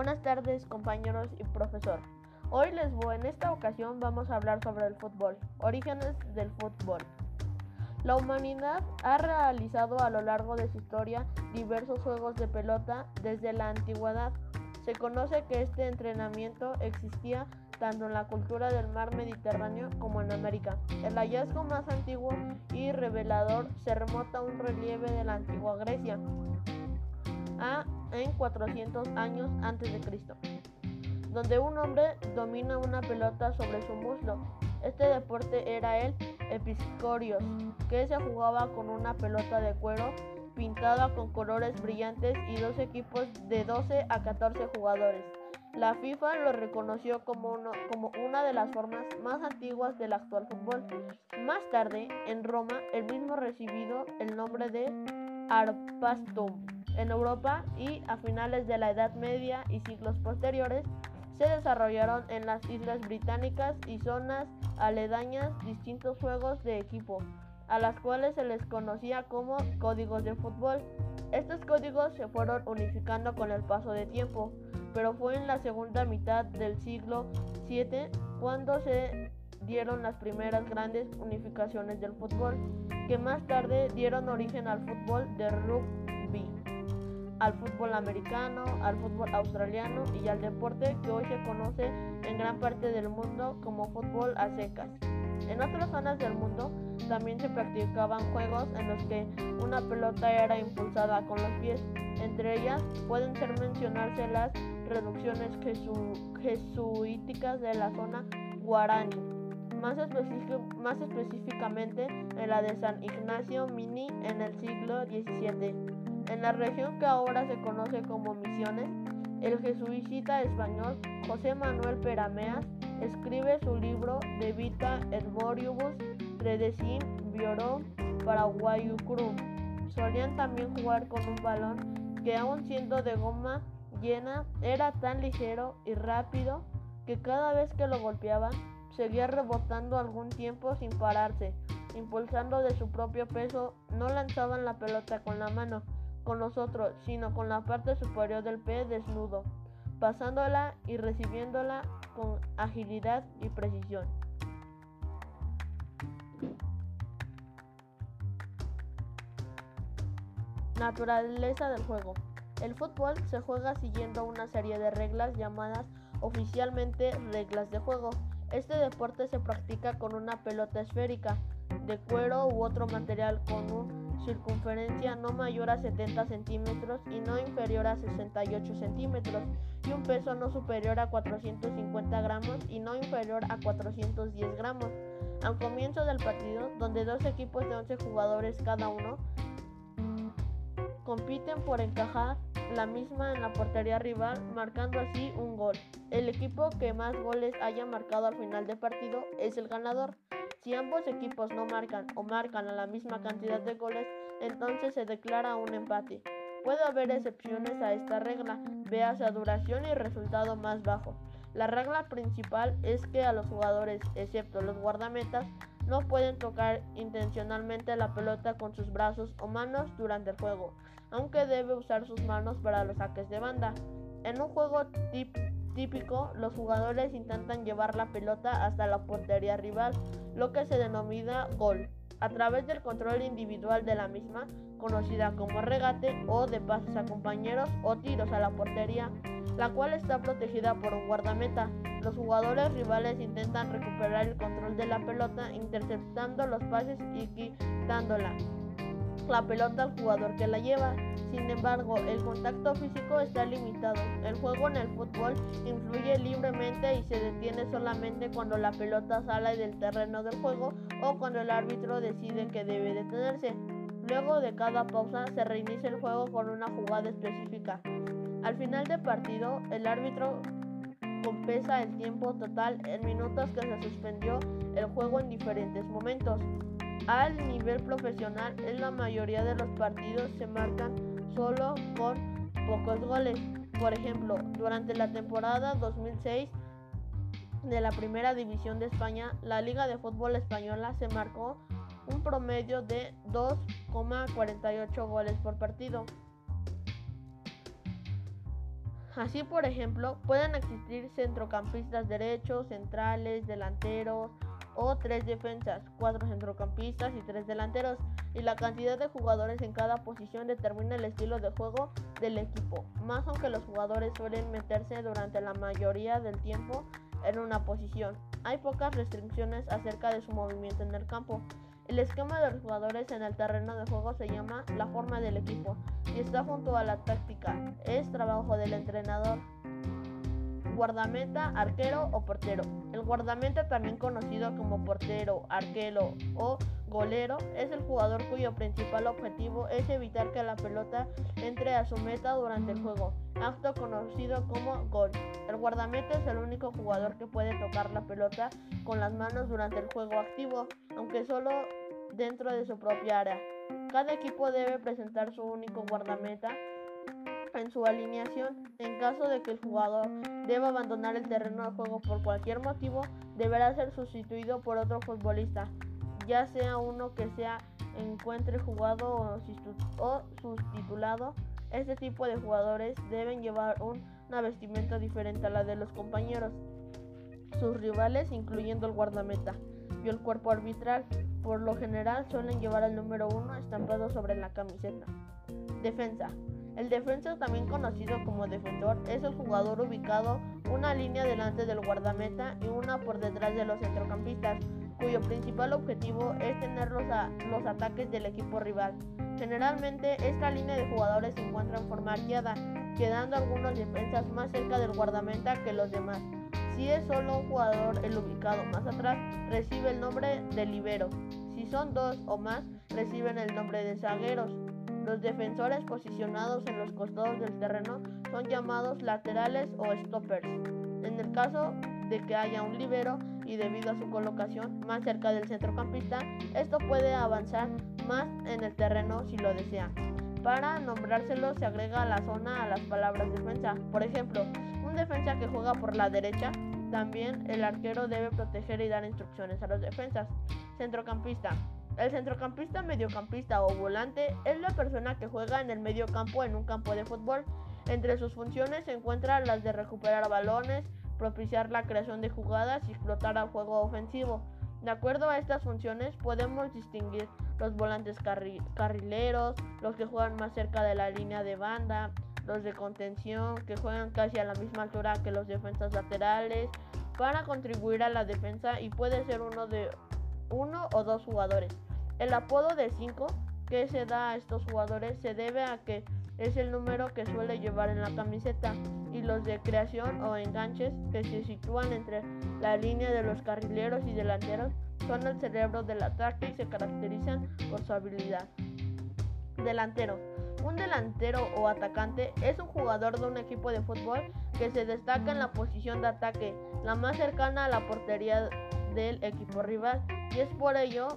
Buenas tardes compañeros y profesor. Hoy les voy, en esta ocasión vamos a hablar sobre el fútbol, orígenes del fútbol. La humanidad ha realizado a lo largo de su historia diversos juegos de pelota desde la antigüedad. Se conoce que este entrenamiento existía tanto en la cultura del mar Mediterráneo como en América. El hallazgo más antiguo y revelador se remota a un relieve de la antigua Grecia, a, en 400 años antes de Cristo, donde un hombre domina una pelota sobre su muslo. Este deporte era el episcorios, que se jugaba con una pelota de cuero pintada con colores brillantes y dos equipos de 12 a 14 jugadores. La FIFA lo reconoció como, como, una de las formas más antiguas del actual fútbol. Más tarde, en Roma, el mismo recibido el nombre de Arpastum. En Europa y a finales de la Edad Media y siglos posteriores, se desarrollaron en las islas británicas y zonas aledañas distintos juegos de equipo, a las cuales se les conocía como códigos de fútbol. Estos códigos se fueron unificando con el paso de tiempo, pero fue en la segunda mitad del siglo VII cuando se dieron las primeras grandes unificaciones del fútbol, que más tarde dieron origen al fútbol de rugby al fútbol americano, al fútbol australiano y al deporte que hoy se conoce en gran parte del mundo como fútbol a secas. En otras zonas del mundo también se practicaban juegos en los que una pelota era impulsada con los pies. Entre ellas pueden ser mencionarse las reducciones jesuíticas de la zona guaraní, más, específicamente en la de San Ignacio Mini en el siglo XVII. En la región que ahora se conoce como Misiones, el jesuita español José Manuel Perameas escribe su libro De Vita et Moribus Predecim Bioro Paraguayucrum. Solían también jugar con un balón que aun siendo de goma llena era tan ligero y rápido que cada vez que lo golpeaban seguía rebotando algún tiempo sin pararse. Impulsando de su propio peso, no lanzaban la pelota con la mano, con nosotros, sino con la parte superior del pie desnudo, pasándola y recibiéndola con agilidad y precisión. Naturaleza del juego. El fútbol se juega siguiendo una serie de reglas llamadas oficialmente reglas de juego. Este deporte se practica con una pelota esférica de cuero u otro material con un circunferencia no mayor a 70 centímetros y no inferior a 68 centímetros y un peso no superior a 450 gramos y no inferior a 410 gramos. Al comienzo del partido, donde dos equipos de 11 jugadores cada uno compiten por encajar la misma en la portería rival, marcando así un gol. El equipo que más goles haya marcado al final del partido es el ganador. Si ambos equipos no marcan o marcan a la misma cantidad de goles, entonces se declara un empate. Puede haber excepciones a esta regla, véase a duración y resultado más bajo. La regla principal es que a los jugadores, excepto los guardametas, no pueden tocar intencionalmente la pelota con sus brazos o manos durante el juego, aunque debe usar sus manos para los saques de banda. En un juego típico, los jugadores intentan llevar la pelota hasta la portería rival, lo que se denomina gol, a través del control individual de la misma, conocida como regate o de pases a compañeros o tiros a la portería, la cual está protegida por un guardameta. Los jugadores rivales intentan recuperar el control de la pelota interceptando los pases y quitándola la pelota al jugador que la lleva. Sin embargo, el contacto físico está limitado. El juego en el fútbol influye libremente y se detiene solamente cuando la pelota sale del terreno del juego o cuando el árbitro decide que debe detenerse. Luego de cada pausa se reinicia el juego con una jugada específica. Al final del partido, el árbitro compensa el tiempo total en minutos que se suspendió el juego en diferentes momentos. Al nivel profesional, en la mayoría de los partidos se marcan solo con pocos goles. Por ejemplo, durante la temporada 2006 de la Primera División de España, la Liga de Fútbol Española se marcó un promedio de 2,48 goles por partido. Así, por ejemplo, pueden existir centrocampistas derechos, centrales, delanteros o tres defensas, cuatro centrocampistas y tres delanteros, y la cantidad de jugadores en cada posición determina el estilo de juego del equipo, más aunque los jugadores suelen meterse durante la mayoría del tiempo en una posición. Hay pocas restricciones acerca de su movimiento en el campo. El esquema de los jugadores en el terreno de juego se llama la forma del equipo y está junto a la táctica. Es trabajo del entrenador. Guardameta, arquero o portero. El guardameta, también conocido como portero, arquero o golero, es el jugador cuyo principal objetivo es evitar que la pelota entre a su meta durante el juego, acto conocido como gol. El guardameta es el único jugador que puede tocar la pelota con las manos durante el juego activo, aunque solo dentro de su propia área. Cada equipo debe presentar su único guardameta en su alineación. En caso de que el jugador deba abandonar el terreno de juego por cualquier motivo, deberá ser sustituido por otro futbolista, ya sea uno que se encuentre jugado o sustitulado. Este tipo de jugadores deben llevar una vestimenta diferente a la de los compañeros, sus rivales, incluyendo el guardameta y el cuerpo arbitral. Por lo general suelen llevar el número 1 estampado sobre la camiseta. Defensa. El defensa, también conocido como defensor, es el jugador ubicado una línea delante del guardameta y una por detrás de los centrocampistas, cuyo principal objetivo es tener los, los ataques del equipo rival. Generalmente esta línea de jugadores se encuentra en forma arqueada, quedando algunos defensas más cerca del guardameta que los demás. Si es solo un jugador el ubicado más atrás, recibe el nombre de libero. Si son dos o más, reciben el nombre de zagueros. Los defensores posicionados en los costados del terreno son llamados laterales o stoppers. En el caso de que haya un libero y debido a su colocación más cerca del centrocampista, esto puede avanzar más en el terreno si lo desea. Para nombrárselo se agrega la zona a las palabras defensa. Por ejemplo, un defensa que juega por la derecha también el arquero debe proteger y dar instrucciones a los defensas. Centrocampista. El centrocampista, mediocampista o volante es la persona que juega en el medio campo en un campo de fútbol. Entre sus funciones se encuentran las de recuperar balones, propiciar la creación de jugadas y explotar al juego ofensivo. De acuerdo a estas funciones podemos distinguir los volantes carrileros, los que juegan más cerca de la línea de banda, los de contención que juegan casi a la misma altura que los defensas laterales para contribuir a la defensa y puede ser uno de uno o dos jugadores. El apodo de 5 que se da a estos jugadores se debe a que es el número que suele llevar en la camiseta y los de creación o enganches que se sitúan entre la línea de los carrileros y delanteros son el cerebro del ataque y se caracterizan por su habilidad. Delantero. Un delantero o atacante es un jugador de un equipo de fútbol que se destaca en la posición de ataque, la más cercana a la portería del equipo rival, y es por ello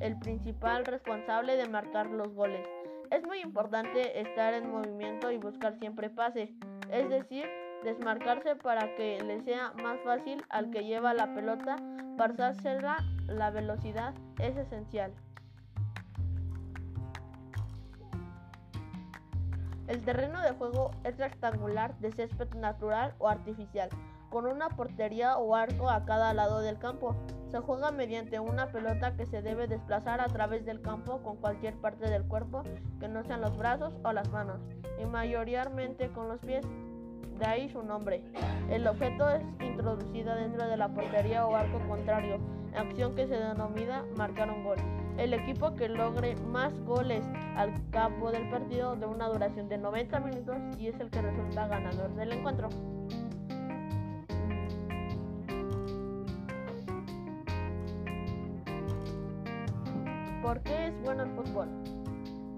el principal responsable de marcar los goles. Es muy importante estar en movimiento y buscar siempre pase, es decir, desmarcarse para que le sea más fácil al que lleva la pelota, pasársela, la velocidad es esencial. El terreno de juego es rectangular de césped natural o artificial, con una portería o arco a cada lado del campo. Se juega mediante una pelota que se debe desplazar a través del campo con cualquier parte del cuerpo que no sean los brazos o las manos, y mayoritariamente con los pies. De ahí su nombre. El objeto es introducido dentro de la portería o arco contrario, acción que se denomina marcar un gol. El equipo que logre más goles al cabo del partido de una duración de 90 minutos y es el que resulta ganador del encuentro. ¿Por qué es bueno el fútbol?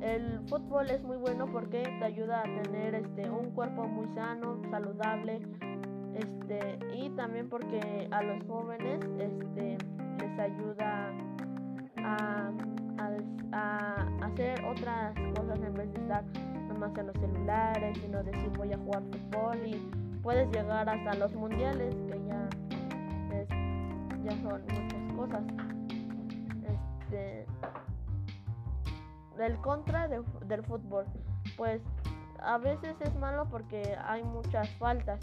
El fútbol es muy bueno porque te ayuda a tener este, un cuerpo muy sano, saludable, este, y también porque a los jóvenes este, les ayuda a, hacer otras cosas en vez de estar nomás en los celulares, sino decir voy a jugar fútbol y puedes llegar hasta los mundiales, que ya, ya son muchas cosas. El contra del fútbol, pues a veces es malo porque hay muchas faltas.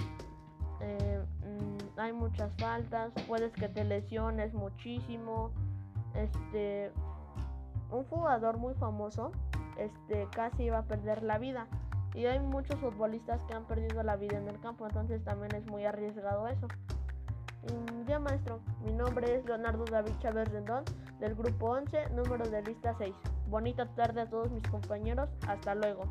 Eh, mm, hay muchas faltas, puedes que te lesiones muchísimo. Este, un jugador muy famoso, este, casi iba a perder la vida. Y hay muchos futbolistas que han perdido la vida en el campo, entonces también es muy arriesgado eso. Mm, ya maestro, mi nombre es Leonardo David Chávez Rendón del grupo 11, número de lista 6. Bonita tarde a todos mis compañeros, hasta luego.